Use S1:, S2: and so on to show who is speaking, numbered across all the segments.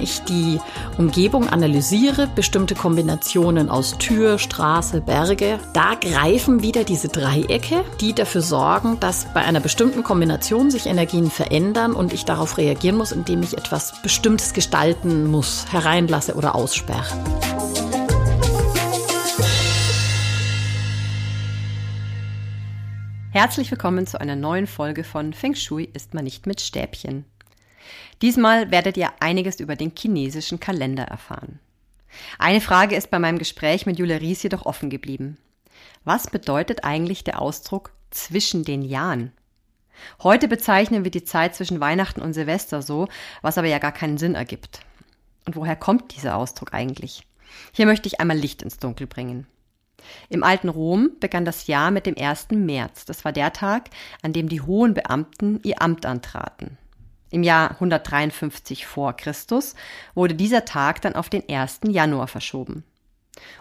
S1: ich die Umgebung analysiere, bestimmte Kombinationen aus Tür, Straße, Berge, da greifen wieder diese Dreiecke, die dafür sorgen, dass bei einer bestimmten Kombination sich Energien verändern und ich darauf reagieren muss, indem ich etwas Bestimmtes gestalten muss, hereinlasse oder aussperre.
S2: Herzlich willkommen zu einer neuen Folge von Feng Shui ist man nicht mit Stäbchen. Diesmal werdet ihr einiges über den chinesischen Kalender erfahren. Eine Frage ist bei meinem Gespräch mit Julia Ries jedoch offen geblieben. Was bedeutet eigentlich der Ausdruck zwischen den Jahren? Heute bezeichnen wir die Zeit zwischen Weihnachten und Silvester so, was aber ja gar keinen Sinn ergibt. Und woher kommt dieser Ausdruck eigentlich? Hier möchte ich einmal Licht ins Dunkel bringen. Im alten Rom begann das Jahr mit dem 1. März. Das war der Tag, an dem die hohen Beamten ihr Amt antraten. Im Jahr 153 vor Christus wurde dieser Tag dann auf den 1. Januar verschoben.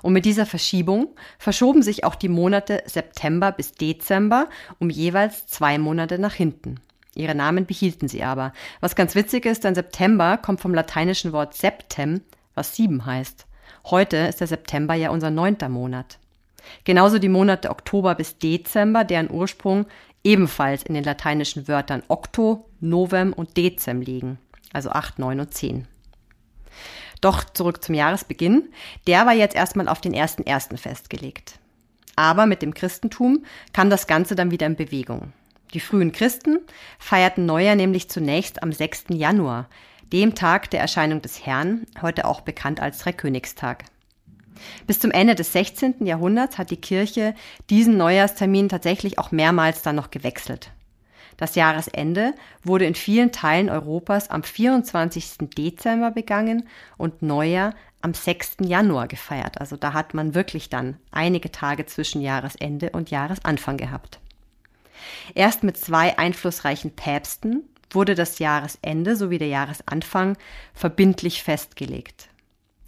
S2: Und mit dieser Verschiebung verschoben sich auch die Monate September bis Dezember um jeweils zwei Monate nach hinten. Ihre Namen behielten sie aber. Was ganz witzig ist, denn September kommt vom lateinischen Wort septem, was sieben heißt. Heute ist der September ja unser neunter Monat. Genauso die Monate Oktober bis Dezember, deren Ursprung ebenfalls in den lateinischen Wörtern Octo, Novem und Dezem liegen, also 8, 9 und 10. Doch zurück zum Jahresbeginn, der war jetzt erstmal auf den 1.1. festgelegt. Aber mit dem Christentum kam das Ganze dann wieder in Bewegung. Die frühen Christen feierten Neujahr nämlich zunächst am 6. Januar, dem Tag der Erscheinung des Herrn, heute auch bekannt als Dreikönigstag. Bis zum Ende des 16. Jahrhunderts hat die Kirche diesen Neujahrstermin tatsächlich auch mehrmals dann noch gewechselt. Das Jahresende wurde in vielen Teilen Europas am 24. Dezember begangen und Neujahr am 6. Januar gefeiert. Also da hat man wirklich dann einige Tage zwischen Jahresende und Jahresanfang gehabt. Erst mit zwei einflussreichen Päpsten wurde das Jahresende sowie der Jahresanfang verbindlich festgelegt.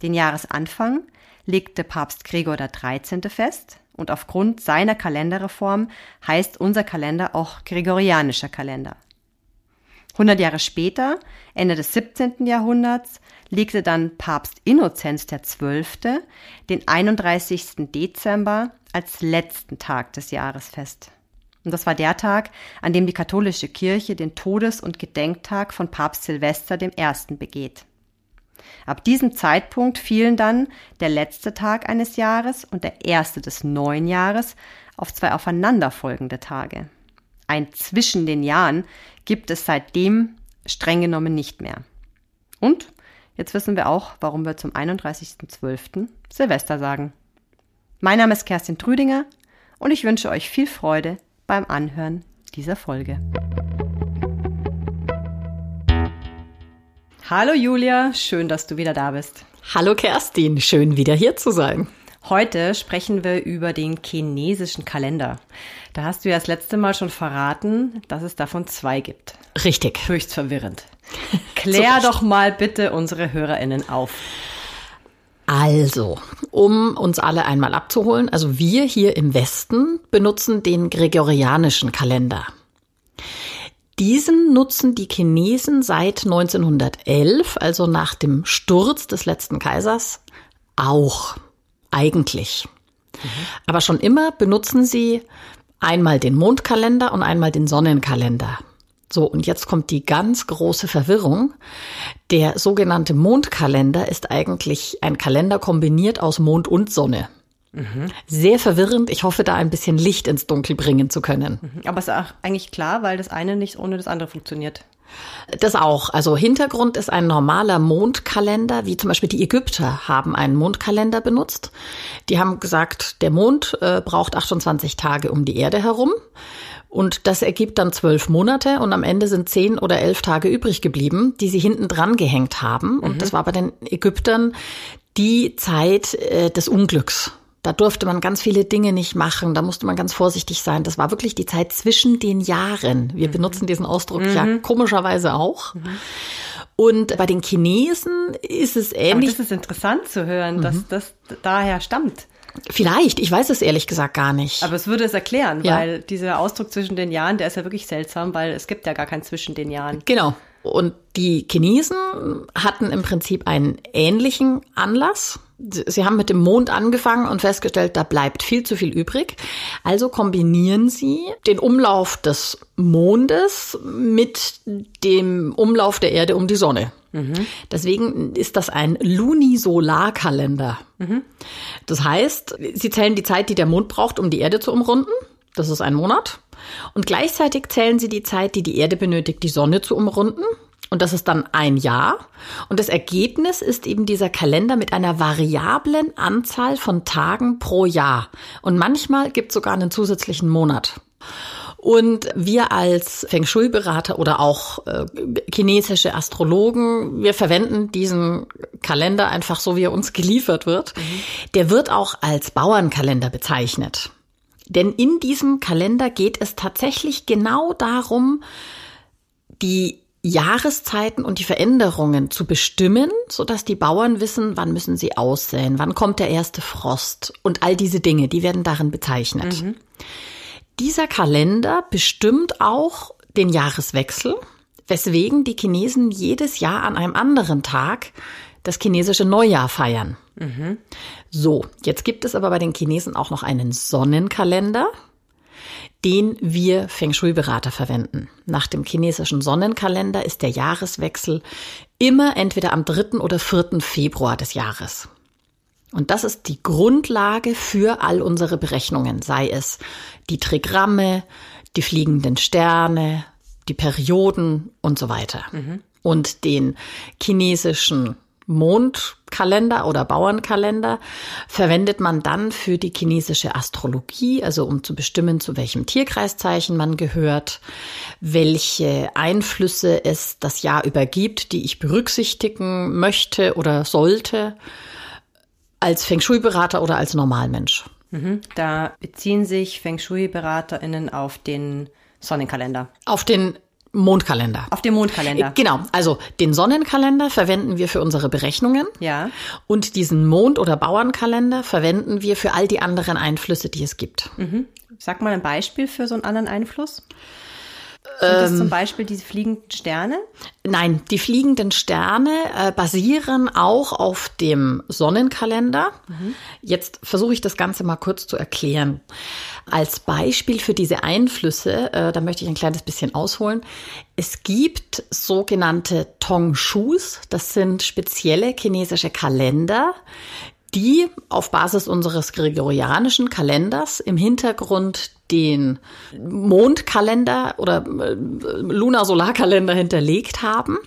S2: Den Jahresanfang legte Papst Gregor XIII. fest und aufgrund seiner Kalenderreform heißt unser Kalender auch gregorianischer Kalender. 100 Jahre später, Ende des 17. Jahrhunderts, legte dann Papst Innozenz XII. den 31. Dezember als letzten Tag des Jahres fest. Und das war der Tag, an dem die katholische Kirche den Todes- und Gedenktag von Papst Silvester I. begeht. Ab diesem Zeitpunkt fielen dann der letzte Tag eines Jahres und der erste des neuen Jahres auf zwei aufeinanderfolgende Tage. Ein zwischen den Jahren gibt es seitdem streng genommen nicht mehr. Und jetzt wissen wir auch, warum wir zum 31.12. Silvester sagen. Mein Name ist Kerstin Trüdinger und ich wünsche euch viel Freude beim Anhören dieser Folge. Hallo Julia, schön, dass du wieder da bist.
S1: Hallo Kerstin, schön wieder hier zu sein.
S2: Heute sprechen wir über den chinesischen Kalender. Da hast du ja das letzte Mal schon verraten, dass es davon zwei gibt.
S1: Richtig.
S2: Höchst verwirrend. Klär doch mal bitte unsere HörerInnen auf.
S1: Also, um uns alle einmal abzuholen, also wir hier im Westen benutzen den gregorianischen Kalender. Diesen nutzen die Chinesen seit 1911, also nach dem Sturz des letzten Kaisers, auch eigentlich. Mhm. Aber schon immer benutzen sie einmal den Mondkalender und einmal den Sonnenkalender. So, und jetzt kommt die ganz große Verwirrung. Der sogenannte Mondkalender ist eigentlich ein Kalender kombiniert aus Mond und Sonne. Mhm. Sehr verwirrend. Ich hoffe, da ein bisschen Licht ins Dunkel bringen zu können.
S2: Mhm. Aber es ist auch eigentlich klar, weil das eine nicht ohne das andere funktioniert.
S1: Das auch. Also Hintergrund ist ein normaler Mondkalender, wie zum Beispiel die Ägypter haben einen Mondkalender benutzt. Die haben gesagt, der Mond äh, braucht 28 Tage um die Erde herum. Und das ergibt dann zwölf Monate und am Ende sind zehn oder elf Tage übrig geblieben, die sie hinten dran gehängt haben. Und mhm. das war bei den Ägyptern die Zeit äh, des Unglücks. Da durfte man ganz viele Dinge nicht machen, da musste man ganz vorsichtig sein. Das war wirklich die Zeit zwischen den Jahren. Wir mhm. benutzen diesen Ausdruck mhm. ja komischerweise auch. Mhm. Und bei den Chinesen ist es ähnlich.
S2: Aber das ist interessant zu hören, dass mhm. das daher stammt.
S1: Vielleicht, ich weiß es ehrlich gesagt gar nicht.
S2: Aber es würde es erklären, ja. weil dieser Ausdruck zwischen den Jahren, der ist ja wirklich seltsam, weil es gibt ja gar keinen zwischen den Jahren.
S1: Genau. Und die Chinesen hatten im Prinzip einen ähnlichen Anlass. Sie haben mit dem Mond angefangen und festgestellt, da bleibt viel zu viel übrig. Also kombinieren sie den Umlauf des Mondes mit dem Umlauf der Erde um die Sonne. Mhm. Deswegen ist das ein Lunisolarkalender. Mhm. Das heißt, sie zählen die Zeit, die der Mond braucht, um die Erde zu umrunden. Das ist ein Monat. Und gleichzeitig zählen sie die Zeit, die die Erde benötigt, die Sonne zu umrunden. Und das ist dann ein Jahr. Und das Ergebnis ist eben dieser Kalender mit einer variablen Anzahl von Tagen pro Jahr. Und manchmal gibt es sogar einen zusätzlichen Monat. Und wir als Feng Shui-Berater oder auch äh, chinesische Astrologen, wir verwenden diesen Kalender einfach so, wie er uns geliefert wird. Mhm. Der wird auch als Bauernkalender bezeichnet. Denn in diesem Kalender geht es tatsächlich genau darum, die Jahreszeiten und die Veränderungen zu bestimmen, so dass die Bauern wissen, wann müssen sie aussäen, wann kommt der erste Frost und all diese Dinge, die werden darin bezeichnet. Mhm. Dieser Kalender bestimmt auch den Jahreswechsel, weswegen die Chinesen jedes Jahr an einem anderen Tag das chinesische Neujahr feiern. Mhm. So, jetzt gibt es aber bei den Chinesen auch noch einen Sonnenkalender den wir Feng Shui-Berater verwenden. Nach dem chinesischen Sonnenkalender ist der Jahreswechsel immer entweder am 3. oder 4. Februar des Jahres. Und das ist die Grundlage für all unsere Berechnungen, sei es die Trigramme, die fliegenden Sterne, die Perioden und so weiter. Mhm. Und den chinesischen Mondkalender oder Bauernkalender verwendet man dann für die chinesische Astrologie, also um zu bestimmen, zu welchem Tierkreiszeichen man gehört, welche Einflüsse es das Jahr über gibt, die ich berücksichtigen möchte oder sollte, als Feng Shui-Berater oder als Normalmensch.
S2: Mhm. Da beziehen sich Feng Shui-BeraterInnen auf den Sonnenkalender.
S1: Auf den Mondkalender.
S2: Auf dem Mondkalender. Äh,
S1: genau. Also den Sonnenkalender verwenden wir für unsere Berechnungen.
S2: Ja.
S1: Und diesen Mond- oder Bauernkalender verwenden wir für all die anderen Einflüsse, die es gibt.
S2: Mhm. Sag mal ein Beispiel für so einen anderen Einfluss. Sind das zum ähm, Beispiel diese fliegenden Sterne?
S1: Nein, die fliegenden Sterne äh, basieren auch auf dem Sonnenkalender. Mhm. Jetzt versuche ich das Ganze mal kurz zu erklären. Als Beispiel für diese Einflüsse, äh, da möchte ich ein kleines bisschen ausholen. Es gibt sogenannte Tongshus, das sind spezielle chinesische Kalender, die auf Basis unseres gregorianischen Kalenders im Hintergrund den Mondkalender oder äh, Lunar-Solarkalender hinterlegt haben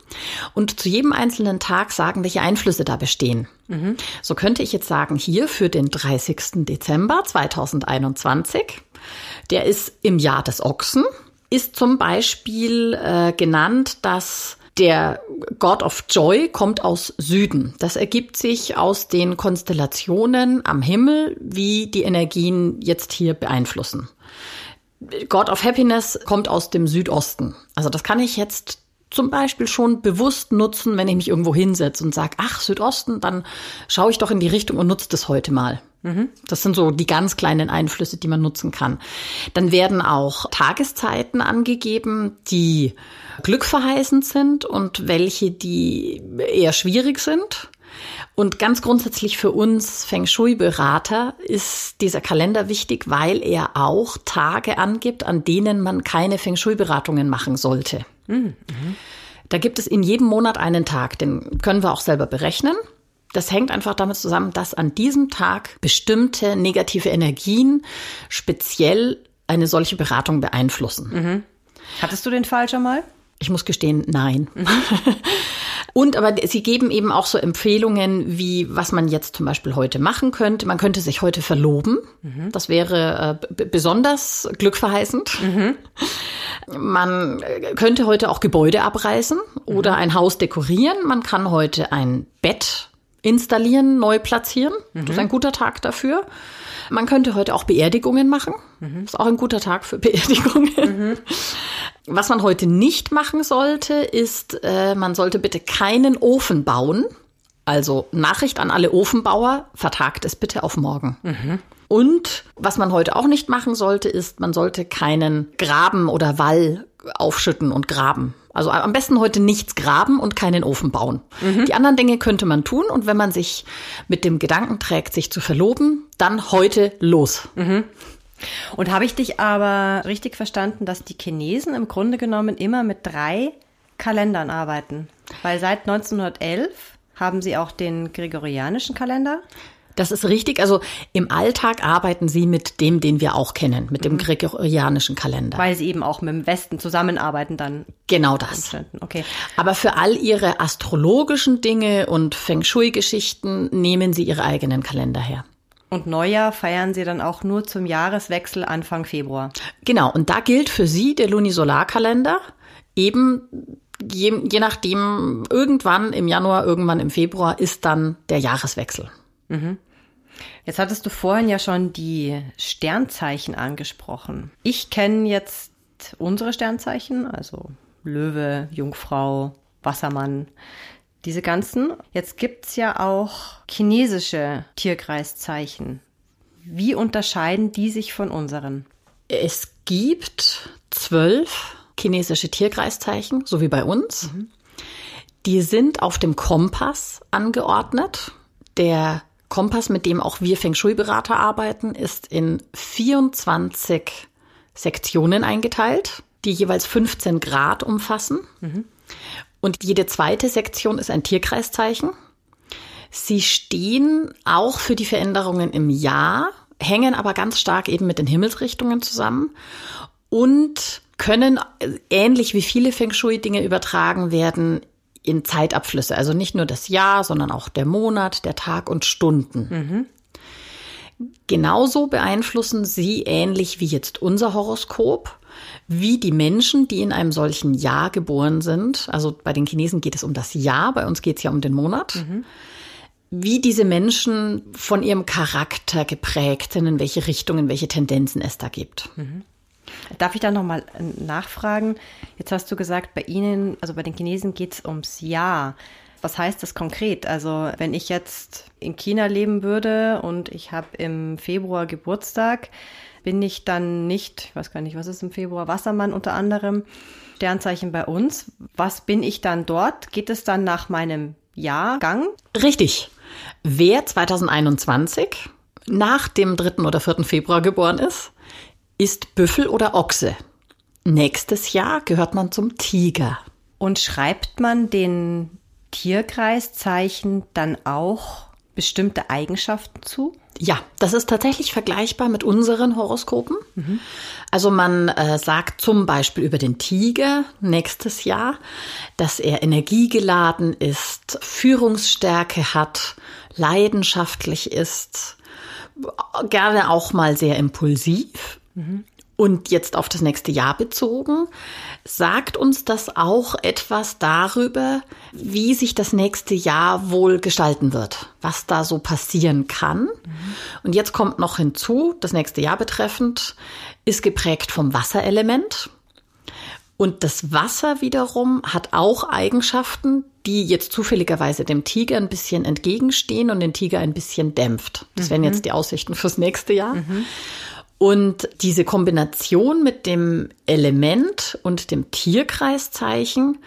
S1: und zu jedem einzelnen Tag sagen, welche Einflüsse da bestehen. Mhm. So könnte ich jetzt sagen, hier für den 30. Dezember 2021, der ist im Jahr des Ochsen, ist zum Beispiel äh, genannt, dass der God of Joy kommt aus Süden. Das ergibt sich aus den Konstellationen am Himmel, wie die Energien jetzt hier beeinflussen. God of Happiness kommt aus dem Südosten. Also das kann ich jetzt zum Beispiel schon bewusst nutzen, wenn ich mich irgendwo hinsetze und sage, ach, Südosten, dann schaue ich doch in die Richtung und nutze das heute mal. Mhm. Das sind so die ganz kleinen Einflüsse, die man nutzen kann. Dann werden auch Tageszeiten angegeben, die glückverheißend sind und welche, die eher schwierig sind. Und ganz grundsätzlich für uns Feng Shui-Berater ist dieser Kalender wichtig, weil er auch Tage angibt, an denen man keine Feng Shui-Beratungen machen sollte. Mhm. Da gibt es in jedem Monat einen Tag, den können wir auch selber berechnen. Das hängt einfach damit zusammen, dass an diesem Tag bestimmte negative Energien speziell eine solche Beratung beeinflussen. Mhm.
S2: Hattest du den Fall schon mal?
S1: Ich muss gestehen, nein. Mhm. Und aber sie geben eben auch so Empfehlungen, wie was man jetzt zum Beispiel heute machen könnte. Man könnte sich heute verloben. Mhm. Das wäre äh, besonders glückverheißend. Mhm. Man äh, könnte heute auch Gebäude abreißen oder mhm. ein Haus dekorieren. Man kann heute ein Bett installieren, neu platzieren. Das ist ein guter Tag dafür. Man könnte heute auch Beerdigungen machen. Mhm. Ist auch ein guter Tag für Beerdigungen. Was man heute nicht machen sollte, ist, äh, man sollte bitte keinen Ofen bauen. Also Nachricht an alle Ofenbauer, vertagt es bitte auf morgen. Mhm. Und was man heute auch nicht machen sollte, ist, man sollte keinen Graben oder Wall aufschütten und graben. Also am besten heute nichts graben und keinen Ofen bauen. Mhm. Die anderen Dinge könnte man tun und wenn man sich mit dem Gedanken trägt, sich zu verloben, dann heute los. Mhm.
S2: Und habe ich dich aber richtig verstanden, dass die Chinesen im Grunde genommen immer mit drei Kalendern arbeiten? Weil seit 1911 haben sie auch den gregorianischen Kalender.
S1: Das ist richtig. Also im Alltag arbeiten Sie mit dem, den wir auch kennen, mit dem mhm. gregorianischen Kalender.
S2: Weil Sie eben auch mit dem Westen zusammenarbeiten dann.
S1: Genau das.
S2: Okay.
S1: Aber für all Ihre astrologischen Dinge und Feng Shui-Geschichten nehmen Sie Ihre eigenen Kalender her.
S2: Und Neujahr feiern Sie dann auch nur zum Jahreswechsel Anfang Februar.
S1: Genau. Und da gilt für Sie der Lunisolarkalender eben je, je nachdem, irgendwann im Januar, irgendwann im Februar ist dann der Jahreswechsel. Mhm.
S2: Jetzt hattest du vorhin ja schon die Sternzeichen angesprochen. Ich kenne jetzt unsere Sternzeichen, also Löwe, Jungfrau, Wassermann, diese ganzen. Jetzt gibt's ja auch chinesische Tierkreiszeichen. Wie unterscheiden die sich von unseren?
S1: Es gibt zwölf chinesische Tierkreiszeichen, so wie bei uns. Mhm. Die sind auf dem Kompass angeordnet. Der Kompass, mit dem auch wir Feng Shui-Berater arbeiten, ist in 24 Sektionen eingeteilt, die jeweils 15 Grad umfassen. Mhm. Und jede zweite Sektion ist ein Tierkreiszeichen. Sie stehen auch für die Veränderungen im Jahr, hängen aber ganz stark eben mit den Himmelsrichtungen zusammen und können ähnlich wie viele Feng Shui Dinge übertragen werden in Zeitabflüsse. Also nicht nur das Jahr, sondern auch der Monat, der Tag und Stunden. Mhm. Genauso beeinflussen sie ähnlich wie jetzt unser Horoskop, wie die Menschen, die in einem solchen Jahr geboren sind. Also bei den Chinesen geht es um das Jahr, bei uns geht es ja um den Monat. Mhm. Wie diese Menschen von ihrem Charakter geprägt sind, in welche Richtung, in welche Tendenzen es da gibt. Mhm.
S2: Darf ich da nochmal äh, nachfragen? Jetzt hast du gesagt, bei Ihnen, also bei den Chinesen geht es ums Jahr. Was heißt das konkret? Also wenn ich jetzt in China leben würde und ich habe im Februar Geburtstag, bin ich dann nicht, ich weiß gar nicht, was ist im Februar, Wassermann unter anderem, Sternzeichen bei uns. Was bin ich dann dort? Geht es dann nach meinem Jahrgang?
S1: Richtig. Wer 2021 nach dem 3. oder 4. Februar geboren ist, ist Büffel oder Ochse. Nächstes Jahr gehört man zum Tiger.
S2: Und schreibt man den Tierkreiszeichen dann auch bestimmte Eigenschaften zu?
S1: Ja, das ist tatsächlich vergleichbar mit unseren Horoskopen. Mhm. Also man äh, sagt zum Beispiel über den Tiger nächstes Jahr, dass er energiegeladen ist, Führungsstärke hat, leidenschaftlich ist, gerne auch mal sehr impulsiv und jetzt auf das nächste Jahr bezogen, sagt uns das auch etwas darüber, wie sich das nächste Jahr wohl gestalten wird, was da so passieren kann. Mhm. Und jetzt kommt noch hinzu, das nächste Jahr betreffend, ist geprägt vom Wasserelement. Und das Wasser wiederum hat auch Eigenschaften, die jetzt zufälligerweise dem Tiger ein bisschen entgegenstehen und den Tiger ein bisschen dämpft. Das mhm. wären jetzt die Aussichten fürs nächste Jahr. Mhm. Und diese Kombination mit dem Element und dem Tierkreiszeichen,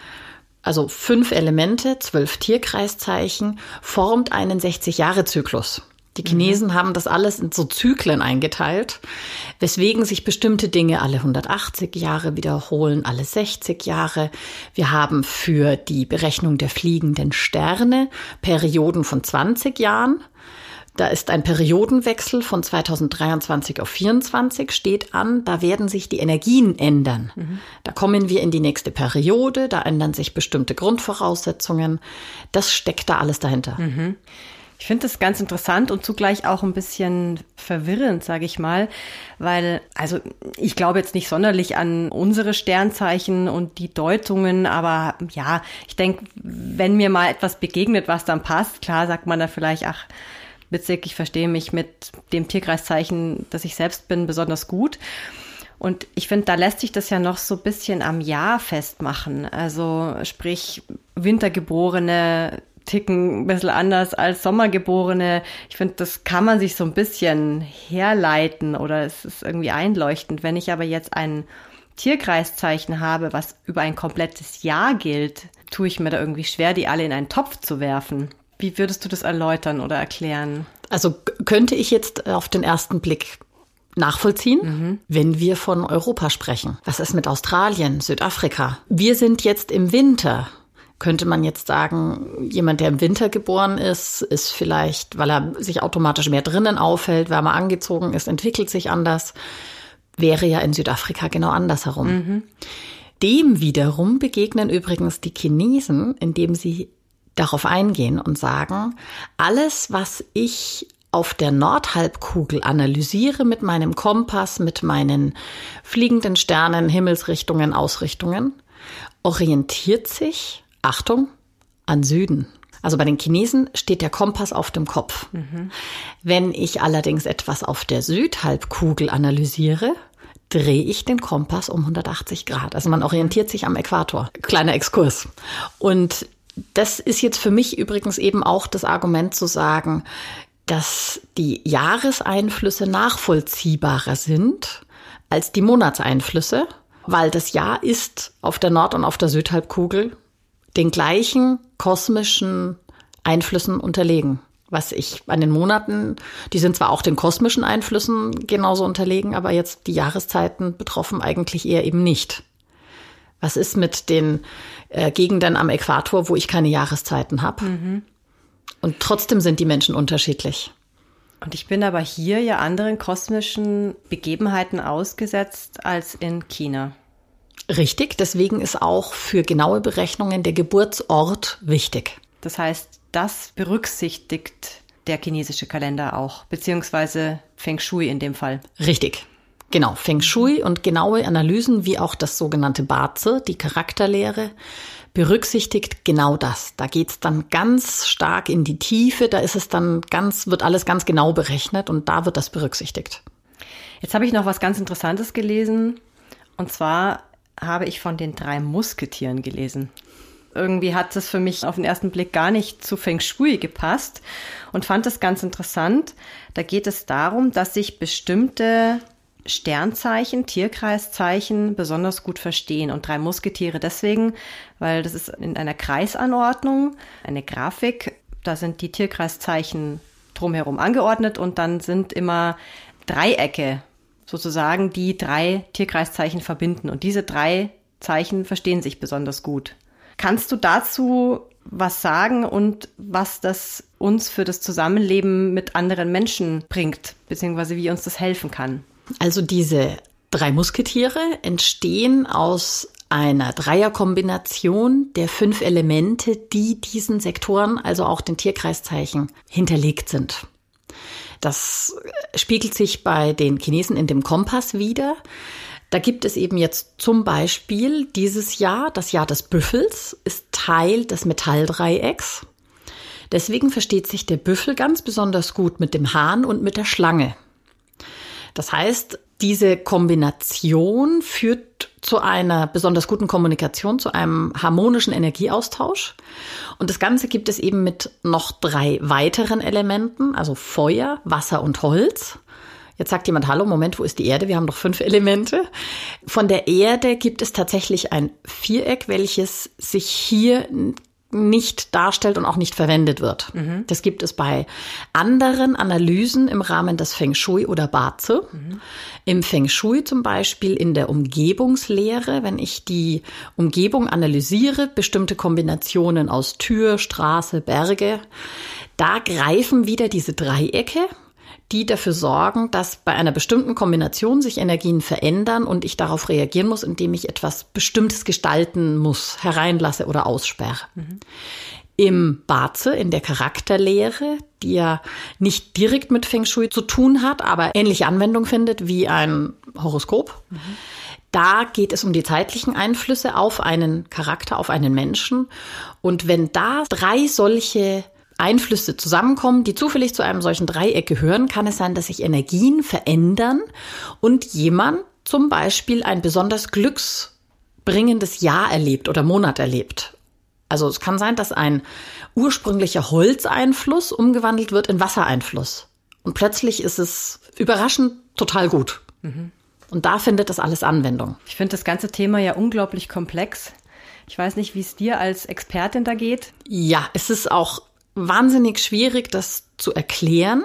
S1: also fünf Elemente, zwölf Tierkreiszeichen, formt einen 60-Jahre-Zyklus. Die Chinesen mhm. haben das alles in so Zyklen eingeteilt, weswegen sich bestimmte Dinge alle 180 Jahre wiederholen, alle 60 Jahre. Wir haben für die Berechnung der fliegenden Sterne Perioden von 20 Jahren. Da ist ein Periodenwechsel von 2023 auf 2024 steht an. Da werden sich die Energien ändern. Mhm. Da kommen wir in die nächste Periode. Da ändern sich bestimmte Grundvoraussetzungen. Das steckt da alles dahinter.
S2: Mhm. Ich finde das ganz interessant und zugleich auch ein bisschen verwirrend, sage ich mal, weil, also ich glaube jetzt nicht sonderlich an unsere Sternzeichen und die Deutungen, aber ja, ich denke, wenn mir mal etwas begegnet, was dann passt, klar sagt man da vielleicht, ach, witzig, ich verstehe mich mit dem Tierkreiszeichen, das ich selbst bin, besonders gut. Und ich finde, da lässt sich das ja noch so ein bisschen am Jahr festmachen. Also sprich, Wintergeborene ticken ein bisschen anders als Sommergeborene. Ich finde, das kann man sich so ein bisschen herleiten oder es ist irgendwie einleuchtend. Wenn ich aber jetzt einen Tierkreiszeichen habe, was über ein komplettes Jahr gilt, tue ich mir da irgendwie schwer, die alle in einen Topf zu werfen. Wie würdest du das erläutern oder erklären?
S1: Also könnte ich jetzt auf den ersten Blick nachvollziehen, mhm. wenn wir von Europa sprechen. Was ist mit Australien, Südafrika? Wir sind jetzt im Winter. Könnte man jetzt sagen, jemand, der im Winter geboren ist, ist vielleicht, weil er sich automatisch mehr drinnen aufhält, wärmer angezogen ist, entwickelt sich anders. Wäre ja in Südafrika genau andersherum. Mhm. Dem wiederum begegnen übrigens die Chinesen, indem sie darauf eingehen und sagen, alles, was ich auf der Nordhalbkugel analysiere mit meinem Kompass, mit meinen fliegenden Sternen, Himmelsrichtungen, Ausrichtungen, orientiert sich, Achtung, an Süden. Also bei den Chinesen steht der Kompass auf dem Kopf. Mhm. Wenn ich allerdings etwas auf der Südhalbkugel analysiere, drehe ich den Kompass um 180 Grad. Also man orientiert sich am Äquator. Kleiner Exkurs. Und das ist jetzt für mich übrigens eben auch das Argument zu sagen, dass die Jahreseinflüsse nachvollziehbarer sind als die Monatseinflüsse, weil das Jahr ist auf der Nord- und auf der Südhalbkugel den gleichen kosmischen Einflüssen unterlegen. Was ich an den Monaten, die sind zwar auch den kosmischen Einflüssen genauso unterlegen, aber jetzt die Jahreszeiten betroffen eigentlich eher eben nicht. Was ist mit den äh, Gegenden am Äquator, wo ich keine Jahreszeiten habe? Mhm. Und trotzdem sind die Menschen unterschiedlich.
S2: Und ich bin aber hier ja anderen kosmischen Begebenheiten ausgesetzt als in China.
S1: Richtig, deswegen ist auch für genaue Berechnungen der Geburtsort wichtig.
S2: Das heißt, das berücksichtigt der chinesische Kalender auch, beziehungsweise Feng Shui in dem Fall.
S1: Richtig. Genau, Feng Shui und genaue Analysen wie auch das sogenannte Bazi, die Charakterlehre, berücksichtigt genau das. Da geht's dann ganz stark in die Tiefe, da ist es dann ganz, wird alles ganz genau berechnet und da wird das berücksichtigt.
S2: Jetzt habe ich noch was ganz Interessantes gelesen. Und zwar habe ich von den drei Musketieren gelesen. Irgendwie hat das für mich auf den ersten Blick gar nicht zu Feng Shui gepasst und fand es ganz interessant. Da geht es darum, dass sich bestimmte Sternzeichen, Tierkreiszeichen besonders gut verstehen. Und drei Musketiere deswegen, weil das ist in einer Kreisanordnung, eine Grafik. Da sind die Tierkreiszeichen drumherum angeordnet und dann sind immer Dreiecke sozusagen, die drei Tierkreiszeichen verbinden. Und diese drei Zeichen verstehen sich besonders gut. Kannst du dazu was sagen und was das uns für das Zusammenleben mit anderen Menschen bringt, beziehungsweise wie uns das helfen kann?
S1: Also diese drei Musketiere entstehen aus einer Dreierkombination der fünf Elemente, die diesen Sektoren, also auch den Tierkreiszeichen, hinterlegt sind. Das spiegelt sich bei den Chinesen in dem Kompass wieder. Da gibt es eben jetzt zum Beispiel dieses Jahr, das Jahr des Büffels, ist Teil des Metalldreiecks. Deswegen versteht sich der Büffel ganz besonders gut mit dem Hahn und mit der Schlange. Das heißt, diese Kombination führt zu einer besonders guten Kommunikation, zu einem harmonischen Energieaustausch. Und das Ganze gibt es eben mit noch drei weiteren Elementen, also Feuer, Wasser und Holz. Jetzt sagt jemand, hallo, Moment, wo ist die Erde? Wir haben doch fünf Elemente. Von der Erde gibt es tatsächlich ein Viereck, welches sich hier nicht darstellt und auch nicht verwendet wird. Mhm. Das gibt es bei anderen Analysen im Rahmen des Feng Shui oder Bazi. Mhm. Im Feng Shui zum Beispiel in der Umgebungslehre, wenn ich die Umgebung analysiere, bestimmte Kombinationen aus Tür, Straße, Berge, da greifen wieder diese Dreiecke die dafür sorgen, dass bei einer bestimmten Kombination sich Energien verändern und ich darauf reagieren muss, indem ich etwas Bestimmtes gestalten muss, hereinlasse oder aussperre. Mhm. Im Baze, in der Charakterlehre, die ja nicht direkt mit Feng Shui zu tun hat, aber ähnliche Anwendung findet wie ein Horoskop. Mhm. Da geht es um die zeitlichen Einflüsse auf einen Charakter, auf einen Menschen. Und wenn da drei solche Einflüsse zusammenkommen, die zufällig zu einem solchen Dreieck gehören, kann es sein, dass sich Energien verändern und jemand zum Beispiel ein besonders glücksbringendes Jahr erlebt oder Monat erlebt. Also es kann sein, dass ein ursprünglicher Holzeinfluss umgewandelt wird in Wassereinfluss. Und plötzlich ist es überraschend total gut. Mhm. Und da findet das alles Anwendung.
S2: Ich finde das ganze Thema ja unglaublich komplex. Ich weiß nicht, wie es dir als Expertin da geht.
S1: Ja, es ist auch wahnsinnig schwierig, das zu erklären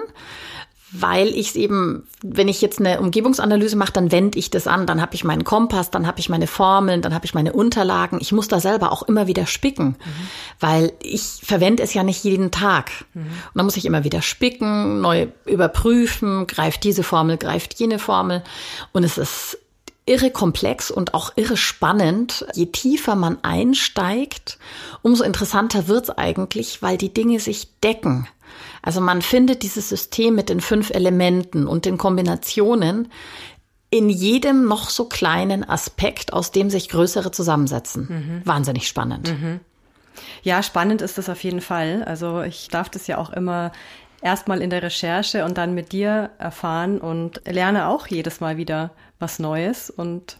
S1: weil ich es eben, wenn ich jetzt eine Umgebungsanalyse mache, dann wende ich das an, dann habe ich meinen Kompass, dann habe ich meine Formeln, dann habe ich meine Unterlagen. Ich muss da selber auch immer wieder spicken, mhm. weil ich verwende es ja nicht jeden Tag. Mhm. Und dann muss ich immer wieder spicken, neu überprüfen, greift diese Formel, greift jene Formel. Und es ist irre komplex und auch irre spannend. Je tiefer man einsteigt, umso interessanter wird's eigentlich, weil die Dinge sich decken. Also man findet dieses System mit den fünf Elementen und den Kombinationen in jedem noch so kleinen Aspekt, aus dem sich größere zusammensetzen. Mhm. Wahnsinnig spannend. Mhm.
S2: Ja, spannend ist das auf jeden Fall. Also ich darf das ja auch immer erstmal in der Recherche und dann mit dir erfahren und lerne auch jedes Mal wieder was Neues. Und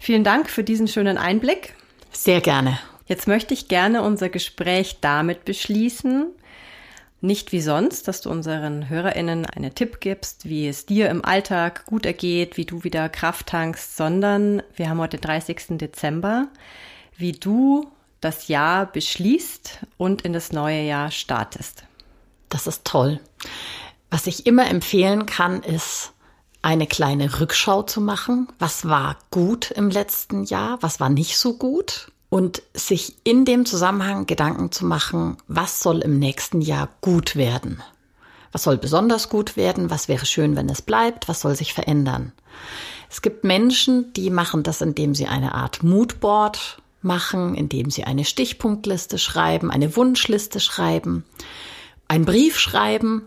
S2: vielen Dank für diesen schönen Einblick.
S1: Sehr gerne.
S2: Jetzt möchte ich gerne unser Gespräch damit beschließen, nicht wie sonst, dass du unseren HörerInnen einen Tipp gibst, wie es dir im Alltag gut ergeht, wie du wieder Kraft tankst, sondern wir haben heute den 30. Dezember, wie du das Jahr beschließt und in das neue Jahr startest.
S1: Das ist toll. Was ich immer empfehlen kann, ist, eine kleine Rückschau zu machen. Was war gut im letzten Jahr? Was war nicht so gut? und sich in dem Zusammenhang Gedanken zu machen, was soll im nächsten Jahr gut werden? Was soll besonders gut werden? Was wäre schön, wenn es bleibt? Was soll sich verändern? Es gibt Menschen, die machen das, indem sie eine Art Moodboard machen, indem sie eine Stichpunktliste schreiben, eine Wunschliste schreiben, einen Brief schreiben.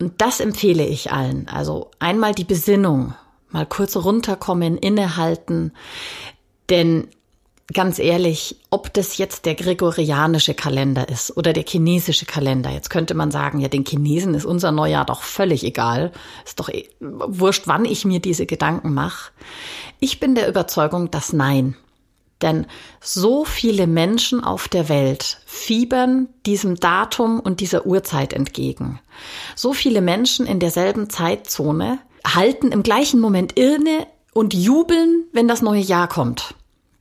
S1: Und das empfehle ich allen. Also einmal die Besinnung, mal kurz runterkommen, innehalten. Denn ganz ehrlich, ob das jetzt der gregorianische Kalender ist oder der chinesische Kalender, jetzt könnte man sagen, ja, den Chinesen ist unser Neujahr doch völlig egal. Ist doch eh, wurscht, wann ich mir diese Gedanken mache. Ich bin der Überzeugung, dass nein. Denn so viele Menschen auf der Welt fiebern diesem Datum und dieser Uhrzeit entgegen. So viele Menschen in derselben Zeitzone halten im gleichen Moment inne und jubeln, wenn das neue Jahr kommt.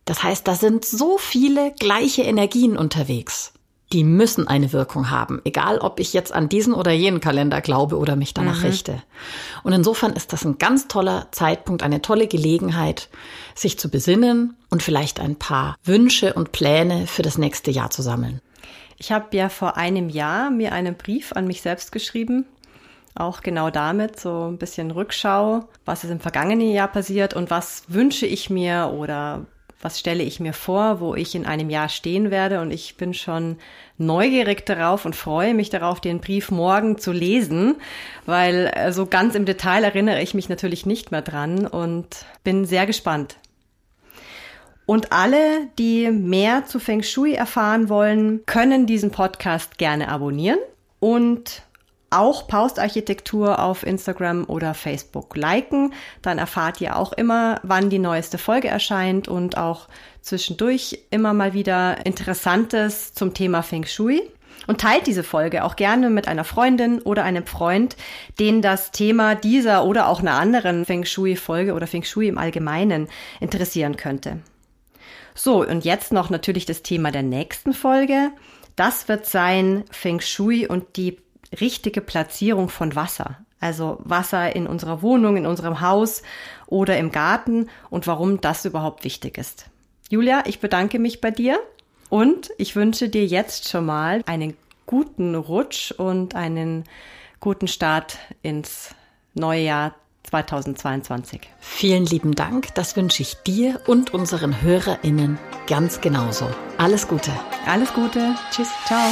S1: Das heißt, da sind so viele gleiche Energien unterwegs. Die müssen eine Wirkung haben, egal ob ich jetzt an diesen oder jenen Kalender glaube oder mich danach mhm. richte. Und insofern ist das ein ganz toller Zeitpunkt, eine tolle Gelegenheit, sich zu besinnen und vielleicht ein paar Wünsche und Pläne für das nächste Jahr zu sammeln.
S2: Ich habe ja vor einem Jahr mir einen Brief an mich selbst geschrieben, auch genau damit, so ein bisschen Rückschau, was ist im vergangenen Jahr passiert und was wünsche ich mir oder was stelle ich mir vor, wo ich in einem Jahr stehen werde. Und ich bin schon neugierig darauf und freue mich darauf, den Brief morgen zu lesen, weil äh, so ganz im Detail erinnere ich mich natürlich nicht mehr dran und bin sehr gespannt. Und alle, die mehr zu Feng Shui erfahren wollen, können diesen Podcast gerne abonnieren und auch Paustarchitektur auf Instagram oder Facebook liken. Dann erfahrt ihr auch immer, wann die neueste Folge erscheint und auch zwischendurch immer mal wieder Interessantes zum Thema Feng Shui. Und teilt diese Folge auch gerne mit einer Freundin oder einem Freund, den das Thema dieser oder auch einer anderen Feng Shui-Folge oder Feng Shui im Allgemeinen interessieren könnte. So, und jetzt noch natürlich das Thema der nächsten Folge. Das wird sein Feng Shui und die richtige Platzierung von Wasser. Also Wasser in unserer Wohnung, in unserem Haus oder im Garten und warum das überhaupt wichtig ist. Julia, ich bedanke mich bei dir und ich wünsche dir jetzt schon mal einen guten Rutsch und einen guten Start ins neue Jahr 2022.
S1: Vielen lieben Dank, das wünsche ich dir und unseren Hörerinnen ganz genauso. Alles Gute.
S2: Alles Gute. Tschüss. Ciao.